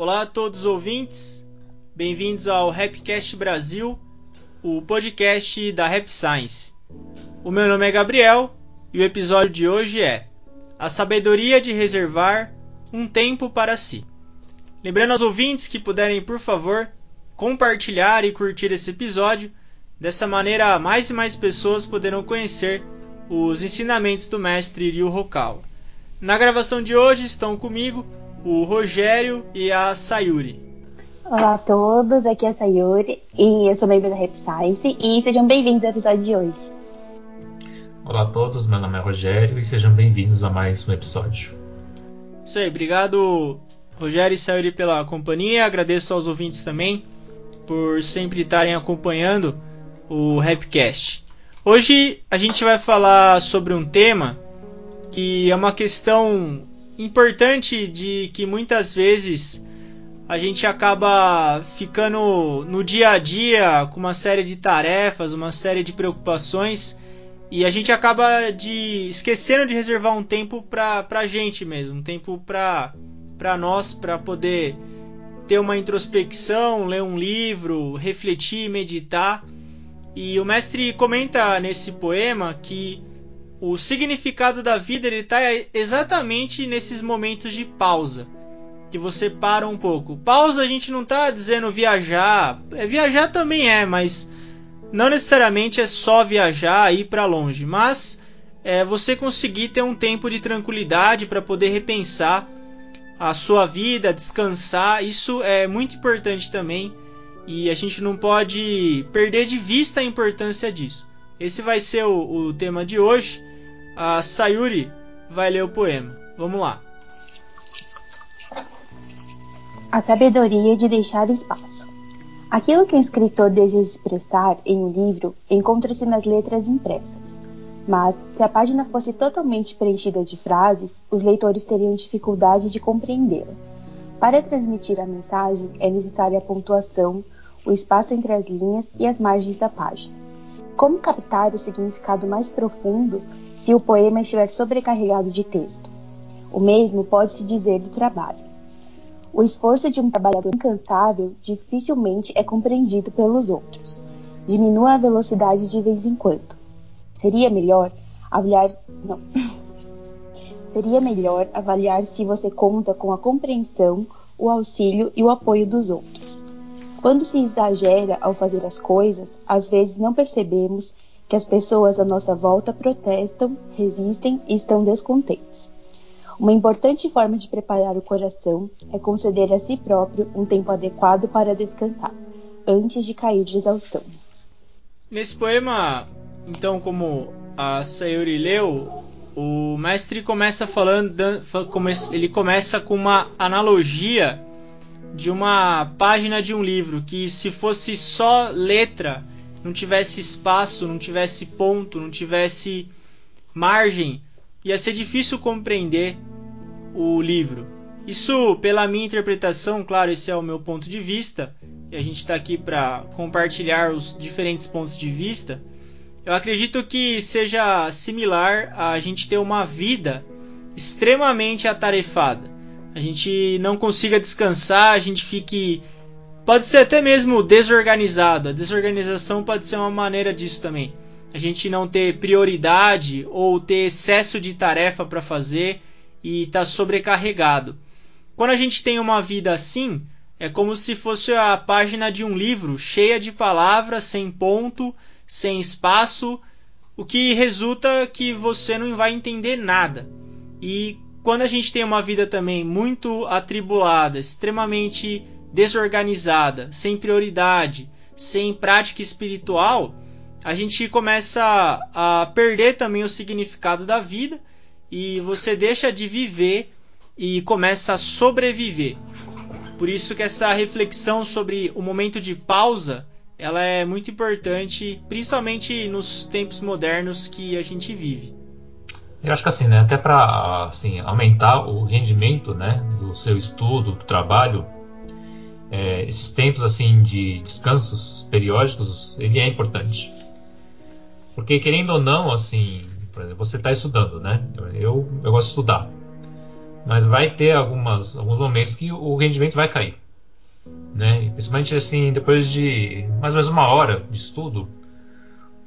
Olá a todos os ouvintes, bem-vindos ao Rapcast Brasil, o podcast da Rap Science. O meu nome é Gabriel e o episódio de hoje é A Sabedoria de Reservar um Tempo para Si. Lembrando aos ouvintes que puderem, por favor, compartilhar e curtir esse episódio, dessa maneira mais e mais pessoas poderão conhecer os ensinamentos do mestre Ryu Hokawa. Na gravação de hoje estão comigo o Rogério e a Sayuri. Olá a todos, aqui é a Sayuri e eu sou membro da Rap Science e sejam bem-vindos ao episódio de hoje. Olá a todos, meu nome é Rogério e sejam bem-vindos a mais um episódio. Isso aí, obrigado Rogério e Sayuri pela companhia, agradeço aos ouvintes também por sempre estarem acompanhando o Rapcast. Hoje a gente vai falar sobre um tema que é uma questão importante de que muitas vezes a gente acaba ficando no dia a dia com uma série de tarefas, uma série de preocupações e a gente acaba de esquecendo de reservar um tempo para a gente mesmo, um tempo para nós, para poder ter uma introspecção, ler um livro, refletir, meditar. E o mestre comenta nesse poema que o significado da vida ele está exatamente nesses momentos de pausa, que você para um pouco. Pausa a gente não está dizendo viajar, é, viajar também é, mas não necessariamente é só viajar ir para longe, mas é você conseguir ter um tempo de tranquilidade para poder repensar a sua vida, descansar. Isso é muito importante também e a gente não pode perder de vista a importância disso. Esse vai ser o, o tema de hoje a Sayuri vai ler o poema. Vamos lá. A sabedoria de deixar espaço. Aquilo que um escritor deseja expressar em um livro encontra-se nas letras impressas. Mas, se a página fosse totalmente preenchida de frases, os leitores teriam dificuldade de compreendê-la. Para transmitir a mensagem, é necessária a pontuação, o espaço entre as linhas e as margens da página. Como captar o significado mais profundo se o poema estiver sobrecarregado de texto. O mesmo pode-se dizer do trabalho. O esforço de um trabalhador incansável dificilmente é compreendido pelos outros. Diminua a velocidade de vez em quando. Seria melhor avaliar. Não. Seria melhor avaliar se você conta com a compreensão, o auxílio e o apoio dos outros. Quando se exagera ao fazer as coisas, às vezes não percebemos que as pessoas à nossa volta protestam, resistem e estão descontentes. Uma importante forma de preparar o coração é conceder a si próprio um tempo adequado para descansar, antes de cair de exaustão. Nesse poema, então, como a Sayuri leu, o mestre começa falando, ele começa com uma analogia de uma página de um livro que se fosse só letra não tivesse espaço, não tivesse ponto, não tivesse margem, ia ser difícil compreender o livro. Isso, pela minha interpretação, claro, esse é o meu ponto de vista, e a gente está aqui para compartilhar os diferentes pontos de vista. Eu acredito que seja similar a gente ter uma vida extremamente atarefada. A gente não consiga descansar, a gente fique Pode ser até mesmo desorganizado. A desorganização pode ser uma maneira disso também. A gente não ter prioridade ou ter excesso de tarefa para fazer e estar tá sobrecarregado. Quando a gente tem uma vida assim, é como se fosse a página de um livro cheia de palavras, sem ponto, sem espaço, o que resulta que você não vai entender nada. E quando a gente tem uma vida também muito atribulada, extremamente desorganizada, sem prioridade, sem prática espiritual, a gente começa a, perder também o significado da vida e você deixa de viver e começa a sobreviver. Por isso que essa reflexão sobre o momento de pausa, ela é muito importante, principalmente nos tempos modernos que a gente vive. Eu acho que assim, né, até para assim, aumentar o rendimento, né, do seu estudo, do trabalho, é, esses tempos assim de descansos periódicos, ele é importante. Porque querendo ou não, assim, você está estudando, né? Eu, eu gosto de estudar. mas vai ter algumas, alguns momentos que o rendimento vai cair. Né? Principalmente assim, depois de mais ou menos uma hora de estudo,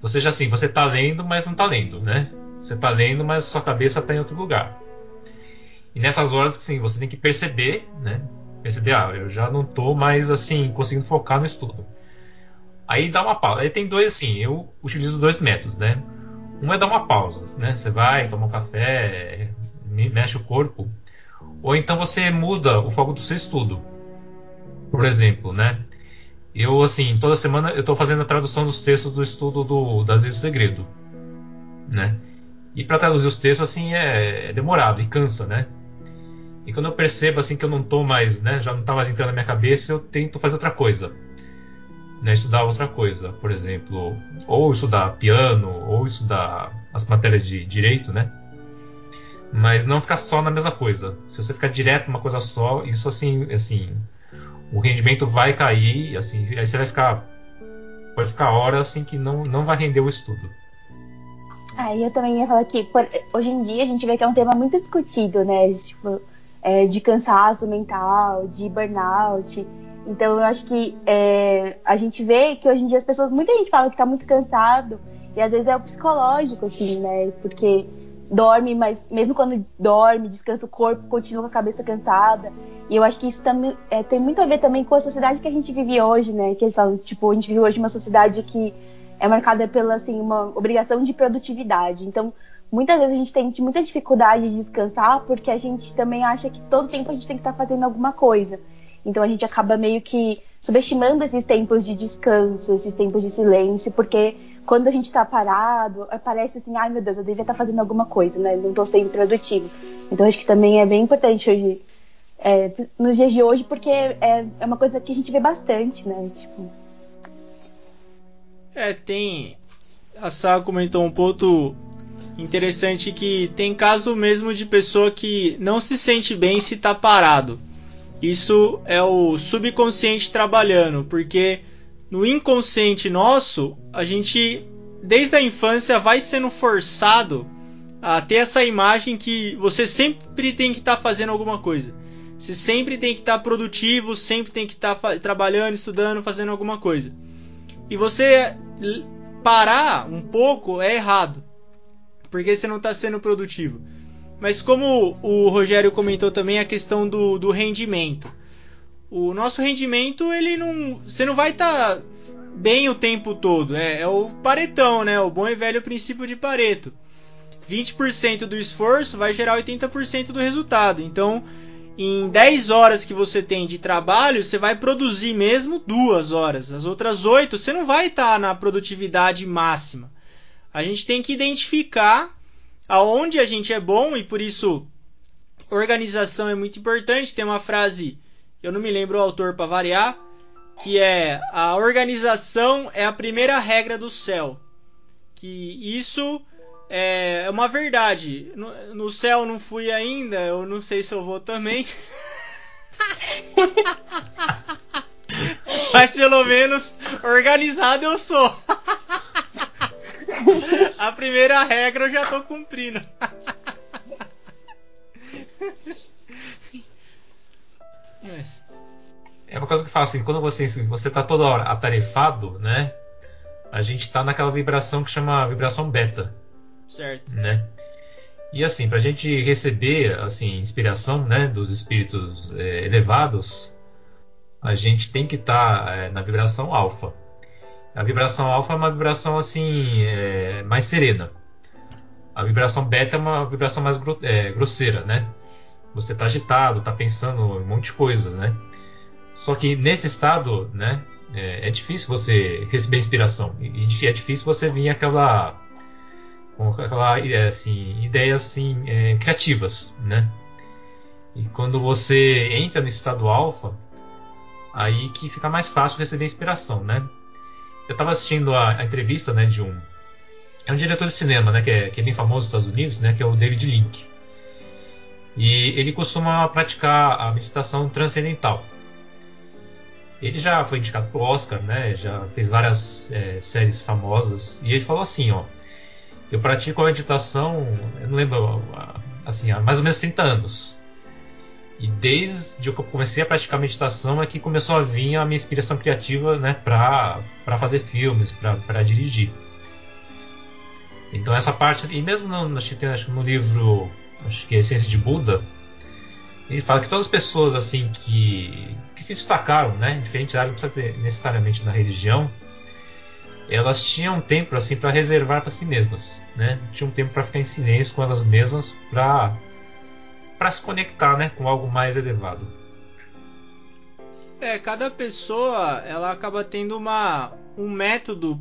você já assim, você está lendo, mas não está lendo, né? Você está lendo, mas sua cabeça está em outro lugar. E nessas horas, assim, você tem que perceber, né? Perceber, ah, eu já não estou mais assim conseguindo focar no estudo. Aí dá uma pausa. Aí tem dois assim, eu utilizo dois métodos, né? Um é dar uma pausa, né? Você vai, toma um café, mexe o corpo, ou então você muda o foco do seu estudo. Por exemplo, né? Eu assim, toda semana eu estou fazendo a tradução dos textos do estudo do das do Segredo, né? E para traduzir os textos assim é, é, demorado e cansa, né? E quando eu percebo assim que eu não estou mais, né, já não está mais entrando na minha cabeça, eu tento fazer outra coisa né, estudar outra coisa, por exemplo, ou estudar piano, ou estudar as matérias de direito, né? Mas não ficar só na mesma coisa. Se você ficar direto numa coisa só, isso assim, assim, o rendimento vai cair, assim, aí você vai ficar pode ficar horas assim que não não vai render o estudo. Ah, eu também ia falar que hoje em dia a gente vê que é um tema muito discutido, né? Tipo, é, de cansaço mental, de burnout. Então eu acho que é, a gente vê que hoje em dia as pessoas, muita gente fala que tá muito cansado, e às vezes é o psicológico, assim, né? Porque dorme, mas mesmo quando dorme, descansa o corpo, continua com a cabeça cansada. E eu acho que isso também é, tem muito a ver também com a sociedade que a gente vive hoje, né? Que eles falam, tipo, a gente vive hoje uma sociedade que é marcada pela, assim, uma obrigação de produtividade. Então, muitas vezes a gente tem muita dificuldade de descansar porque a gente também acha que todo tempo a gente tem que estar tá fazendo alguma coisa. Então a gente acaba meio que subestimando esses tempos de descanso, esses tempos de silêncio, porque quando a gente está parado, parece assim, ai meu Deus, eu devia estar tá fazendo alguma coisa, né? Não estou sendo produtivo. Então acho que também é bem importante hoje, é, nos dias de hoje, porque é, é uma coisa que a gente vê bastante, né? Tipo... É, tem. A Sá comentou um ponto interessante que tem caso mesmo de pessoa que não se sente bem se está parado. Isso é o subconsciente trabalhando, porque no inconsciente nosso, a gente desde a infância vai sendo forçado a ter essa imagem que você sempre tem que estar tá fazendo alguma coisa. Você sempre tem que estar tá produtivo, sempre tem que estar tá trabalhando, estudando, fazendo alguma coisa. E você parar um pouco é errado, porque você não está sendo produtivo. Mas como o Rogério comentou também a questão do, do rendimento. O nosso rendimento, ele não. Você não vai estar tá bem o tempo todo. É, é o paretão, né? O bom e velho princípio de Pareto. 20% do esforço vai gerar 80% do resultado. Então, em 10 horas que você tem de trabalho, você vai produzir mesmo duas horas. As outras 8 você não vai estar tá na produtividade máxima. A gente tem que identificar aonde a gente é bom e por isso organização é muito importante. Tem uma frase, eu não me lembro o autor para variar, que é a organização é a primeira regra do céu. Que isso é uma verdade. No, no céu não fui ainda, eu não sei se eu vou também. Mas pelo menos organizado eu sou. A primeira regra eu já tô cumprindo. É uma coisa que fala assim, quando você você tá toda hora atarefado, né? A gente tá naquela vibração que chama vibração beta. Certo. Né? E assim, para a gente receber assim inspiração, né, dos espíritos é, elevados, a gente tem que estar tá, é, na vibração alfa. A vibração alfa é uma vibração assim é, mais serena. A vibração beta é uma vibração mais gro é, grosseira, né? Você está agitado, está pensando um monte de coisas, né? Só que nesse estado, né, é, é difícil você receber inspiração e é difícil você vir aquela com aquela é, assim ideias assim é, criativas, né? E quando você entra nesse estado alfa, aí que fica mais fácil receber inspiração, né? Eu estava assistindo a, a, entrevista né, de um. É um diretor de cinema, né, que é, que é bem famoso nos Estados Unidos, né, que é o David Link. E ele costuma praticar a meditação transcendental. Ele já foi indicado para o Oscar, né, já fez várias é, séries famosas. E ele falou assim: ó, eu pratico a meditação, eu não lembro, assim, há mais ou menos 30 anos. E desde que eu comecei a praticar meditação é que começou a vir a minha inspiração criativa né, para fazer filmes, para dirigir. Então essa parte, e mesmo no, acho que, acho que no livro, acho que é Essência de Buda, ele fala que todas as pessoas assim que, que se destacaram, né, em diferentes áreas, não precisa ter necessariamente na religião, elas tinham tempo assim para reservar para si mesmas, né? Tinham tempo para ficar em silêncio com elas mesmas para para se conectar, né, com algo mais elevado. É, cada pessoa ela acaba tendo uma um método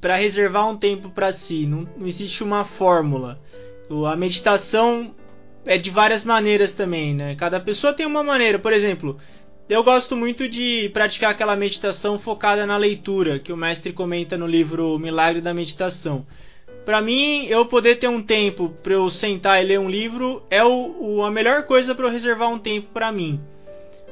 para reservar um tempo para si. Não, não existe uma fórmula. A meditação é de várias maneiras também, né? Cada pessoa tem uma maneira. Por exemplo, eu gosto muito de praticar aquela meditação focada na leitura, que o mestre comenta no livro Milagre da Meditação. Para mim, eu poder ter um tempo para eu sentar e ler um livro é o, o a melhor coisa para eu reservar um tempo para mim.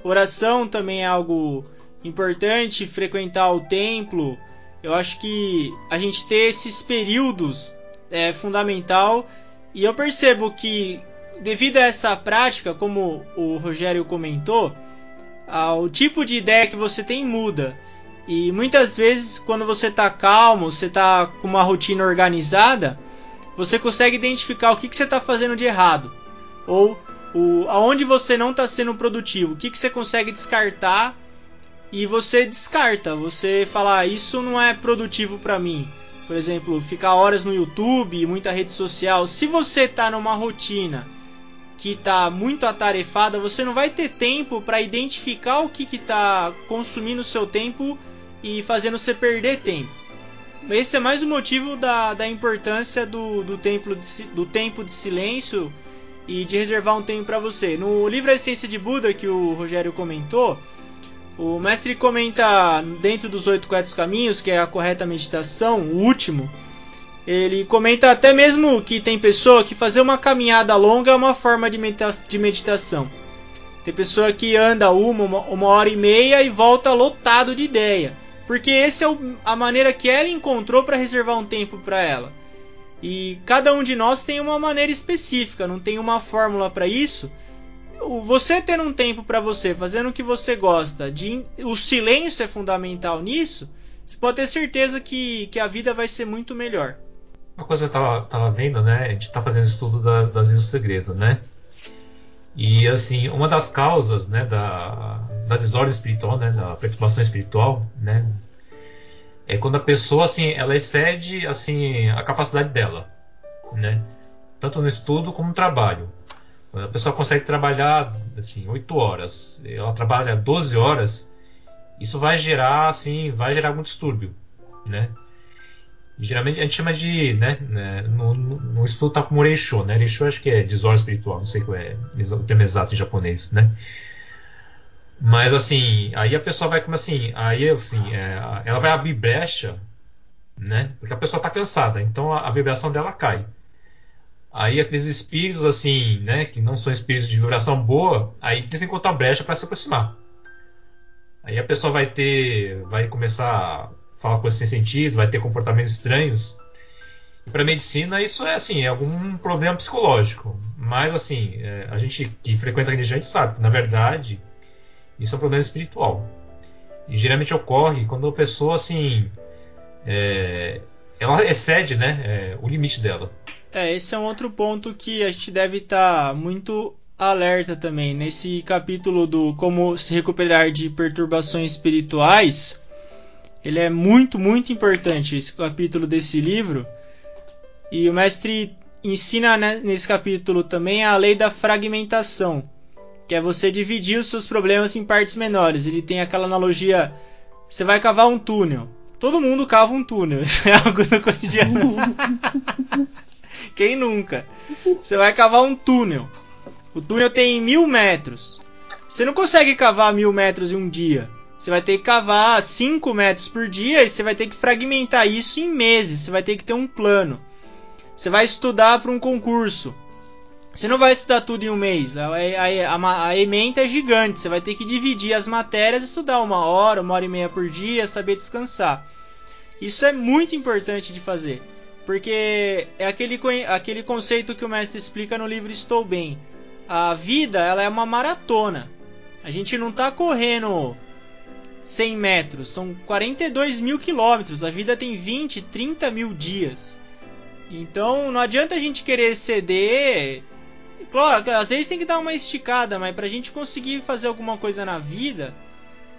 Oração também é algo importante, frequentar o templo. Eu acho que a gente ter esses períodos é fundamental. E eu percebo que devido a essa prática, como o Rogério comentou, o tipo de ideia que você tem muda. E muitas vezes, quando você está calmo, você está com uma rotina organizada, você consegue identificar o que, que você está fazendo de errado. Ou o, aonde você não está sendo produtivo. O que, que você consegue descartar e você descarta. Você fala, ah, isso não é produtivo para mim. Por exemplo, ficar horas no YouTube, muita rede social. Se você está numa rotina que está muito atarefada, você não vai ter tempo para identificar o que está consumindo seu tempo e fazendo você perder tempo. Esse é mais um motivo da, da importância do, do, templo de, do tempo de silêncio e de reservar um tempo para você. No livro A Essência de Buda, que o Rogério comentou, o mestre comenta dentro dos oito quatro caminhos, que é a correta meditação, o último, ele comenta até mesmo que tem pessoa que fazer uma caminhada longa é uma forma de, medita de meditação. Tem pessoa que anda uma, uma, hora e meia e volta lotado de ideia. Porque essa é a maneira que ela encontrou para reservar um tempo para ela. E cada um de nós tem uma maneira específica, não tem uma fórmula para isso. Você ter um tempo para você, fazendo o que você gosta, de, o silêncio é fundamental nisso. Você pode ter certeza que, que a vida vai ser muito melhor. Uma coisa que eu tava, tava vendo, né? A gente tá fazendo estudo da, das Ilhas do Segredo, né? E assim, uma das causas, né, da, da desordem espiritual, né, da perturbação espiritual, né, é quando a pessoa assim, ela excede assim a capacidade dela, né? Tanto no estudo como no trabalho. Quando a pessoa consegue trabalhar assim 8 horas, ela trabalha 12 horas, isso vai gerar assim, vai gerar algum distúrbio, né? geralmente a gente chama de, né, né no, no estudo tá como Reisho, né? Reisho acho que é desordem espiritual, não sei qual é o termo exato em japonês, né? Mas assim, aí a pessoa vai como assim, aí assim, é, ela vai abrir brecha, né? Porque a pessoa está cansada, então a, a, vibração dela cai. Aí aqueles espíritos assim, né, que não são espíritos de vibração boa, aí eles encontram a brecha para se aproximar. Aí a pessoa vai ter, vai começar falar coisas sem sentido, vai ter comportamentos estranhos. E para medicina isso é assim, é algum problema psicológico. Mas assim, é, a gente que frequenta a religião a gente sabe na verdade isso é um problema espiritual. E geralmente ocorre quando a pessoa assim é, ela excede, né, é, o limite dela. É, esse é um outro ponto que a gente deve estar tá muito alerta também. Nesse capítulo do Como se recuperar de perturbações espirituais, ele é muito, muito importante, esse capítulo desse livro. E o mestre ensina né, nesse capítulo também a lei da fragmentação, que é você dividir os seus problemas em partes menores. Ele tem aquela analogia: você vai cavar um túnel. Todo mundo cava um túnel, isso é algo do cotidiano. Quem nunca? Você vai cavar um túnel. O túnel tem mil metros. Você não consegue cavar mil metros em um dia. Você vai ter que cavar 5 metros por dia e você vai ter que fragmentar isso em meses. Você vai ter que ter um plano. Você vai estudar para um concurso. Você não vai estudar tudo em um mês. A, a, a, a, ementa é gigante. Você vai ter que dividir as matérias, estudar uma hora, uma hora e meia por dia, saber descansar. Isso é muito importante de fazer. Porque é aquele, aquele conceito que o mestre explica no livro Estou Bem. a vida ela é uma maratona. A gente não está correndo 100 metros, são 42 mil quilômetros. A vida tem 20, 30 mil dias. Então não adianta a gente querer ceder. Claro, às vezes tem que dar uma esticada, mas para a gente conseguir fazer alguma coisa na vida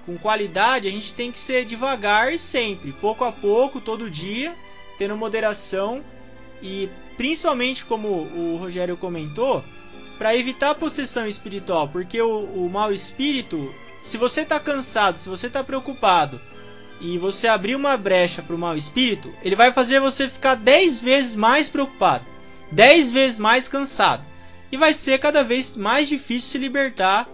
com qualidade, a gente tem que ser devagar sempre, pouco a pouco, todo dia, tendo moderação e principalmente como o Rogério comentou, para evitar a possessão espiritual, porque o, o mau espírito se você está cansado, se você está preocupado e você abrir uma brecha para o mau espírito, ele vai fazer você ficar 10 vezes mais preocupado, 10 vezes mais cansado. E vai ser cada vez mais difícil se libertar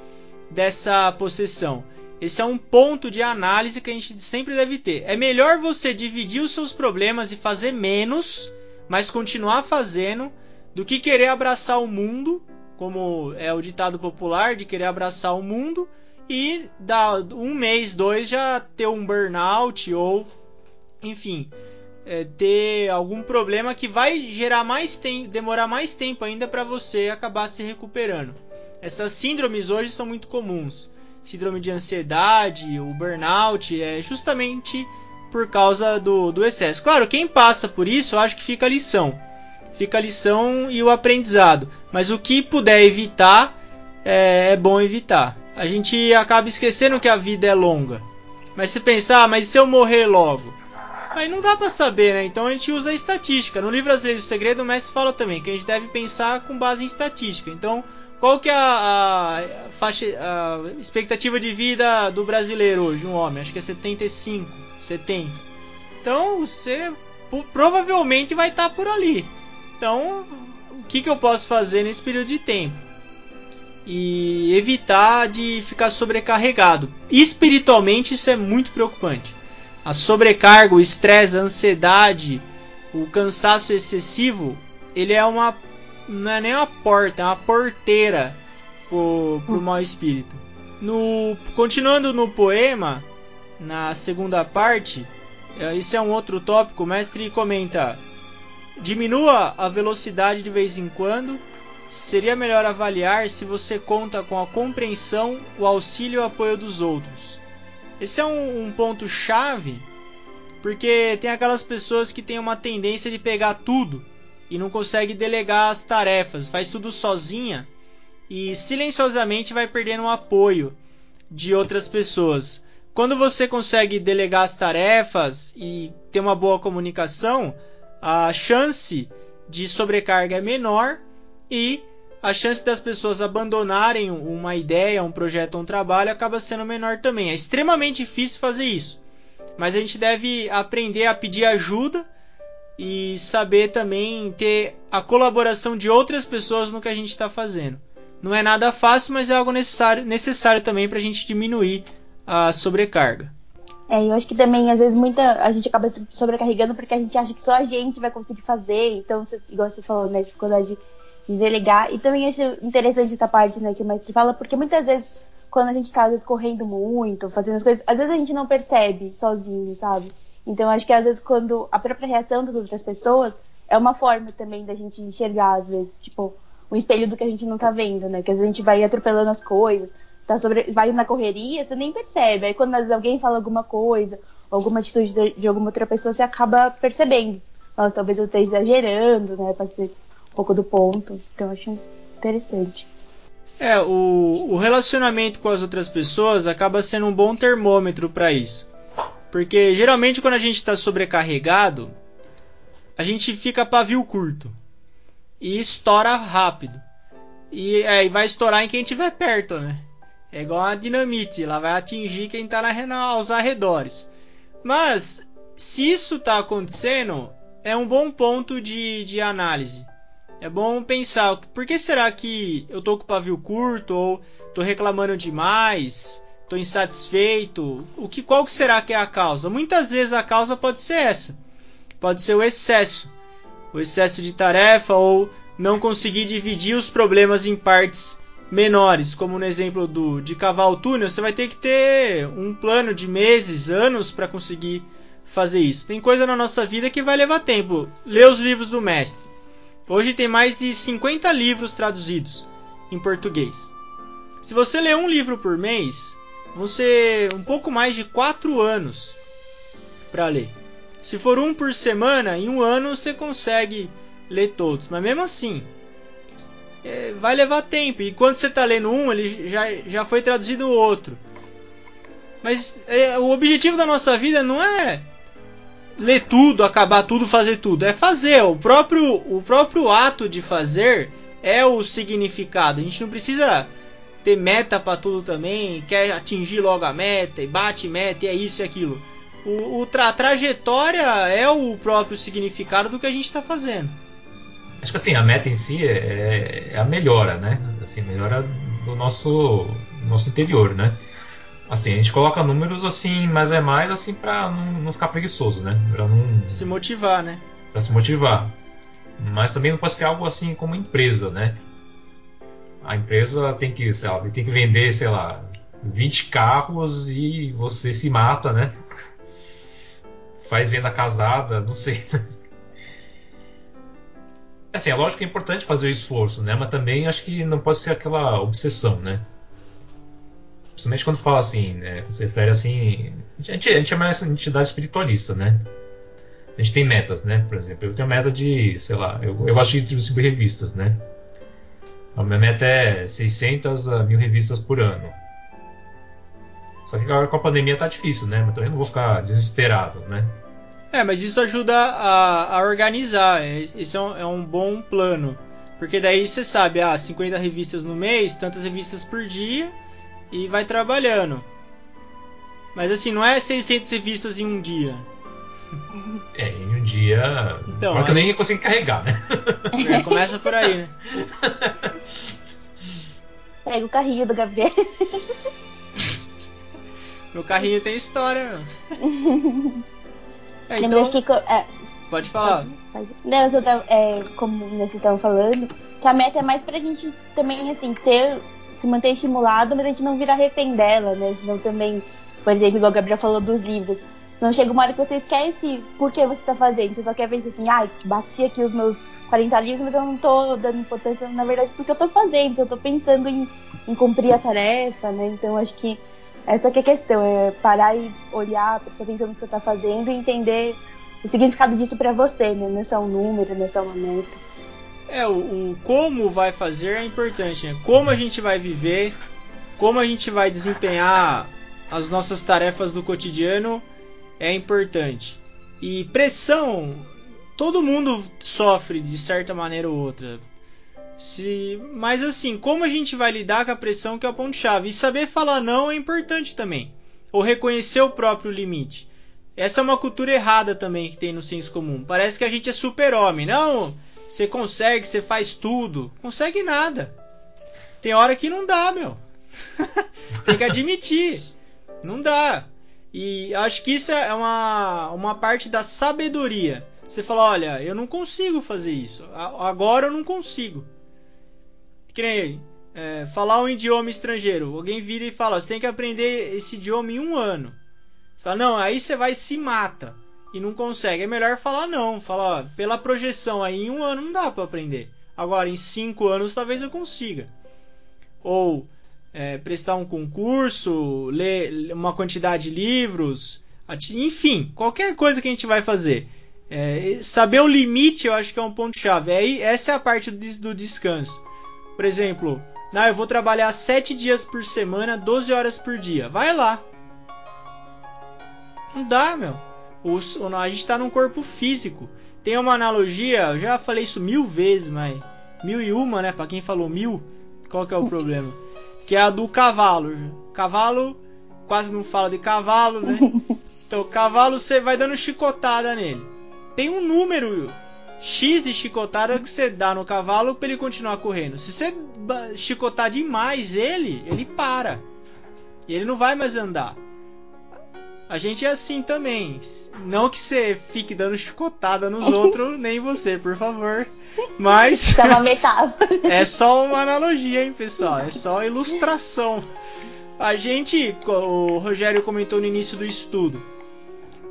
dessa possessão. Esse é um ponto de análise que a gente sempre deve ter. É melhor você dividir os seus problemas e fazer menos, mas continuar fazendo, do que querer abraçar o mundo, como é o ditado popular de querer abraçar o mundo e dá um mês, dois já ter um burnout ou enfim é, ter algum problema que vai gerar mais tempo, demorar mais tempo ainda para você acabar se recuperando. Essas síndromes hoje são muito comuns. Síndrome de ansiedade, o burnout, é justamente por causa do, do excesso. Claro, quem passa por isso, eu acho que fica a lição. Fica a lição e o aprendizado. Mas o que puder evitar, é, é bom evitar a gente acaba esquecendo que a vida é longa. Mas se pensar, ah, mas se eu morrer logo? Aí não dá para saber, né? Então a gente usa a estatística. No livro As Leis do Segredo, o mestre fala também que a gente deve pensar com base em estatística. Então, qual que é a, a, faixa, a expectativa de vida do brasileiro hoje, um homem? Acho que é 75, 70. Então, você provavelmente vai estar tá por ali. Então, o que, que eu posso fazer nesse período de tempo? e evitar de ficar sobrecarregado. Espiritualmente isso é muito preocupante. A sobrecarga, o estresse, a ansiedade, o cansaço excessivo, ele é uma não é nem uma porta, é uma porteira pro, pro mau espírito. No, continuando no poema, na segunda parte, isso é, é um outro tópico, o mestre comenta: diminua a velocidade de vez em quando seria melhor avaliar se você conta com a compreensão, o auxílio e o apoio dos outros. Esse é um, um ponto chave, porque tem aquelas pessoas que têm uma tendência de pegar tudo e não consegue delegar as tarefas, faz tudo sozinha e silenciosamente vai perdendo o apoio de outras pessoas. Quando você consegue delegar as tarefas e ter uma boa comunicação, a chance de sobrecarga é menor e a chance das pessoas abandonarem uma ideia, um projeto, um trabalho acaba sendo menor também. É extremamente difícil fazer isso, mas a gente deve aprender a pedir ajuda e saber também ter a colaboração de outras pessoas no que a gente está fazendo. Não é nada fácil, mas é algo necessário, necessário também para a gente diminuir a sobrecarga. É, eu acho que também, às vezes, muita, a gente acaba se sobrecarregando porque a gente acha que só a gente vai conseguir fazer. Então, igual você falou, né, dificuldade de delegar. E também acho interessante essa parte né, que o mestre fala, porque muitas vezes, quando a gente tá às vezes, correndo muito, fazendo as coisas, às vezes a gente não percebe sozinho, sabe? Então acho que às vezes quando a própria reação das outras pessoas é uma forma também da gente enxergar, às vezes, tipo, um espelho do que a gente não tá vendo, né? Que às vezes a gente vai atropelando as coisas, tá sobre, vai na correria, você nem percebe. Aí quando vezes alguém fala alguma coisa, alguma atitude de, de alguma outra pessoa, você acaba percebendo. Nossa, talvez eu esteja exagerando, né? Pra ser pouco do ponto. Então eu acho interessante. É, o, o relacionamento com as outras pessoas acaba sendo um bom termômetro para isso. Porque geralmente quando a gente está sobrecarregado, a gente fica pavio curto e estoura rápido. E é, vai estourar em quem estiver perto, né? É igual a dinamite, ela vai atingir quem está aos arredores. Mas se isso está acontecendo, é um bom ponto de, de análise é bom pensar, por que será que eu tô com o pavio curto ou tô reclamando demais, tô insatisfeito? O que qual que será que é a causa? Muitas vezes a causa pode ser essa. Pode ser o excesso. O excesso de tarefa ou não conseguir dividir os problemas em partes menores, como no exemplo do de cavar o túnel, você vai ter que ter um plano de meses, anos para conseguir fazer isso. Tem coisa na nossa vida que vai levar tempo. Ler os livros do mestre Hoje tem mais de 50 livros traduzidos. em português. Se você ler um livro por mês, vão ser um pouco mais de 4 anos para ler. Se for um por semana, em um ano você consegue ler todos. Mas mesmo assim, é, vai levar tempo. E quando você está lendo um, ele já, já foi traduzido o outro. Mas é, o objetivo da nossa vida não é ler tudo, acabar tudo, fazer tudo. É fazer. O próprio, o próprio ato de fazer é o significado. A gente não precisa ter meta para tudo também. Quer atingir logo a meta e bate meta e é isso e aquilo. O, o tra trajetória é o próprio significado do que a gente está fazendo. Acho que assim, a meta em si é, é, é a melhora, né? Assim, melhora do nosso, nosso interior, né? Assim, a gente coloca números assim, mas é mais assim para não, não, ficar preguiçoso, né? Pra não se motivar, né? Para se motivar. Mas também não pode ser algo assim como empresa, né? A empresa tem que, sei lá, tem que vender, sei lá, 20 carros e você se mata, né? Faz venda casada, não sei. Assim, é lógico que é importante fazer o esforço, né? Mas também acho que não pode ser aquela obsessão, né? Principalmente quando fala assim, né? Se refere assim. A gente, a gente é mais entidade espiritualista, né? A gente tem metas, né? Por exemplo, eu tenho meta de, sei lá, eu, eu gosto de distribuir revistas, né? A minha meta é 600 a 1000 revistas por ano. Só que agora com a pandemia tá difícil, né? Mas também não vou ficar desesperado, né? É, mas isso ajuda a, a organizar. Isso é um, é um, bom plano. Porque daí você sabe, ah, 50 revistas no mês, tantas revistas por dia, e vai trabalhando. Mas assim, não é 600 revistas em um dia. É, em um dia. Então, aí... que eu nem consigo carregar, né? É, começa por aí, né? Pega o carrinho do Gabriel. Meu carrinho tem história, meu. É, então... que. É, pode falar. Pode, pode. Não, tá, é, como vocês estavam falando, que a meta é mais pra gente também, assim, ter. Se manter estimulado, mas a gente não virar refém dela, né? Senão também, por exemplo, igual o Gabriel falou dos livros. Senão chega uma hora que você esquece por que você tá fazendo. Você só quer ver assim, ai, ah, bati aqui os meus 40 livros, mas eu não tô dando importância, na verdade, porque eu tô fazendo, eu tô pensando em, em cumprir a tarefa, né? Então acho que essa que é a questão, é parar e olhar, prestar atenção no que você está fazendo e entender o significado disso para você, né? Não é só um número, não é só uma meta. É, o, o, como vai fazer é importante, né? Como a gente vai viver, como a gente vai desempenhar as nossas tarefas do cotidiano é importante. E pressão, todo mundo sofre de certa maneira ou outra. Se, mas assim, como a gente vai lidar com a pressão que é o ponto-chave? E saber falar não é importante também. Ou reconhecer o próprio limite. Essa é uma cultura errada também que tem no senso comum. Parece que a gente é super-homem. Não, você consegue, você faz tudo. Consegue nada. Tem hora que não dá, meu. tem que admitir. Não dá. E acho que isso é uma, uma parte da sabedoria. Você fala, olha, eu não consigo fazer isso. Agora eu não consigo. Que nem é, falar um idioma estrangeiro. Alguém vira e fala: você tem que aprender esse idioma em um ano. Você fala: não, aí você vai e se mata. E não consegue. É melhor falar não. Falar: ó, pela projeção aí, em um ano não dá para aprender. Agora, em cinco anos, talvez eu consiga. Ou é, prestar um concurso, ler uma quantidade de livros, enfim, qualquer coisa que a gente vai fazer. É, saber o limite eu acho que é um ponto chave. É, essa é a parte do, do descanso. Por exemplo, ah, eu vou trabalhar 7 dias por semana, 12 horas por dia. Vai lá. Não dá, meu. O, a gente está num corpo físico. Tem uma analogia, eu já falei isso mil vezes, mas mil e uma, né? Para quem falou mil, qual que é o problema? Que é a do cavalo. Cavalo, quase não fala de cavalo, né? Então, cavalo você vai dando chicotada nele. Tem um número X de chicotada que você dá no cavalo para ele continuar correndo. Se você chicotar demais ele, ele para. E ele não vai mais andar. A gente é assim também. Não que você fique dando chicotada nos outros, nem você, por favor. Mas. É uma metáfora. é só uma analogia, hein, pessoal? É só ilustração. A gente, o Rogério comentou no início do estudo.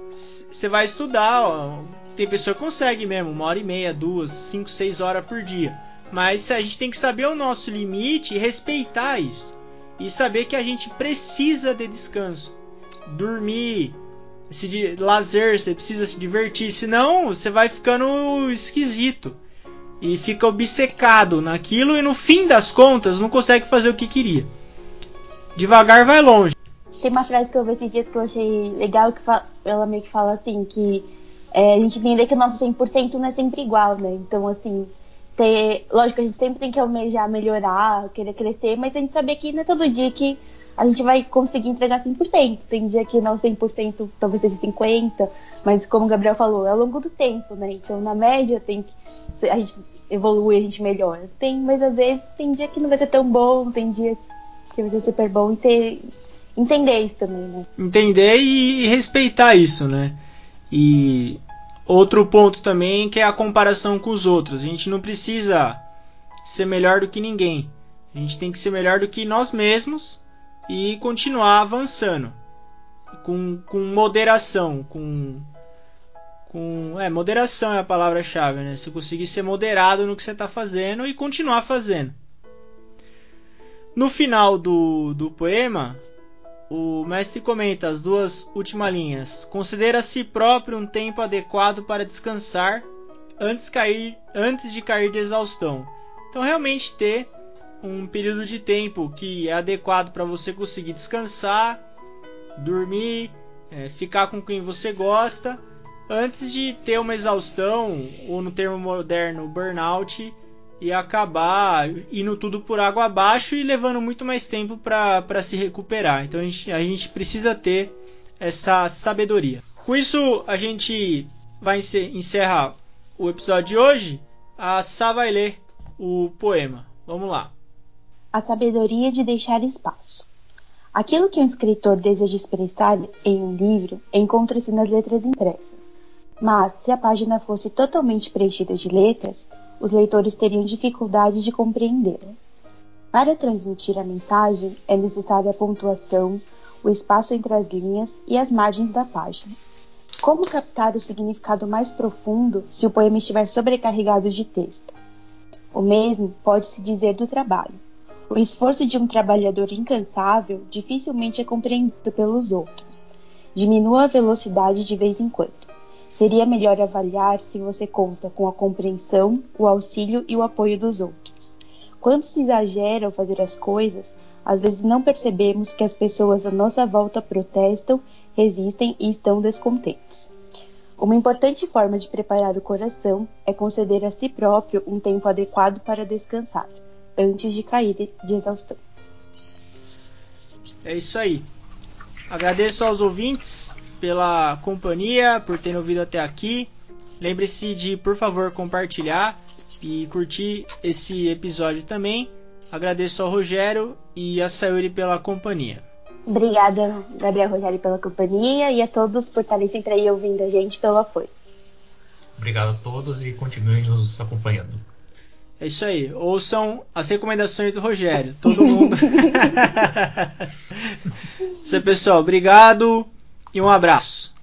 Você vai estudar, ó, tem pessoa que consegue mesmo, uma hora e meia, duas, cinco, seis horas por dia. Mas a gente tem que saber o nosso limite e respeitar isso. E saber que a gente precisa de descanso. Dormir, se lazer, você precisa se divertir, senão você vai ficando esquisito e fica obcecado naquilo e no fim das contas não consegue fazer o que queria. Devagar vai longe. Tem uma frase que eu vi esses dias que eu achei legal que ela meio que fala assim que é, a gente entender que o nosso 100% não é sempre igual, né? Então assim, ter, lógico, a gente sempre tem que almejar melhorar, querer crescer, mas a gente saber que não é todo dia que a gente vai conseguir entregar 100%. Tem dia que não 100%, talvez seja 50%, mas como o Gabriel falou, é ao longo do tempo, né? Então, na média, tem que a gente evolui, a gente melhora. Tem, mas às vezes tem dia que não vai ser tão bom, tem dia que vai ser super bom e ter entender isso também, né? Entender e respeitar isso, né? E outro ponto também que é a comparação com os outros. A gente não precisa ser melhor do que ninguém. A gente tem que ser melhor do que nós mesmos e continuar avançando com, com moderação, com, com é moderação é a palavra-chave, né? Você conseguir ser moderado no que você está fazendo e continuar fazendo. No final do, do poema, o mestre comenta as duas últimas linhas. Considera a si próprio um tempo adequado para descansar antes, cair, antes de cair de exaustão. Então, realmente ter um período de tempo que é adequado para você conseguir descansar, dormir, é, ficar com quem você gosta, antes de ter uma exaustão, ou no termo moderno, burnout, e acabar indo tudo por água abaixo e levando muito mais tempo para se recuperar. Então a gente, a gente precisa ter essa sabedoria. Com isso, a gente vai encerrar o episódio de hoje. A Sá vai ler o poema. Vamos lá a sabedoria de deixar espaço. Aquilo que um escritor deseja expressar em um livro encontra-se nas letras impressas. Mas, se a página fosse totalmente preenchida de letras, os leitores teriam dificuldade de compreendê-la. Para transmitir a mensagem, é necessária a pontuação, o espaço entre as linhas e as margens da página. Como captar o significado mais profundo se o poema estiver sobrecarregado de texto? O mesmo pode-se dizer do trabalho. O esforço de um trabalhador incansável dificilmente é compreendido pelos outros. Diminua a velocidade de vez em quando. Seria melhor avaliar se você conta com a compreensão, o auxílio e o apoio dos outros. Quando se exagera ao fazer as coisas, às vezes não percebemos que as pessoas à nossa volta protestam, resistem e estão descontentes. Uma importante forma de preparar o coração é conceder a si próprio um tempo adequado para descansar antes de cair de exaustão. É isso aí. Agradeço aos ouvintes pela companhia, por terem ouvido até aqui. Lembre-se de, por favor, compartilhar e curtir esse episódio também. Agradeço ao Rogério e a Sayuri pela companhia. Obrigada, Gabriel Rogério, pela companhia e a todos por estarem sempre aí ouvindo a gente pelo apoio. Obrigado a todos e continuem nos acompanhando. É isso aí. Ouçam as recomendações do Rogério. Todo mundo. isso aí, pessoal. Obrigado e um abraço.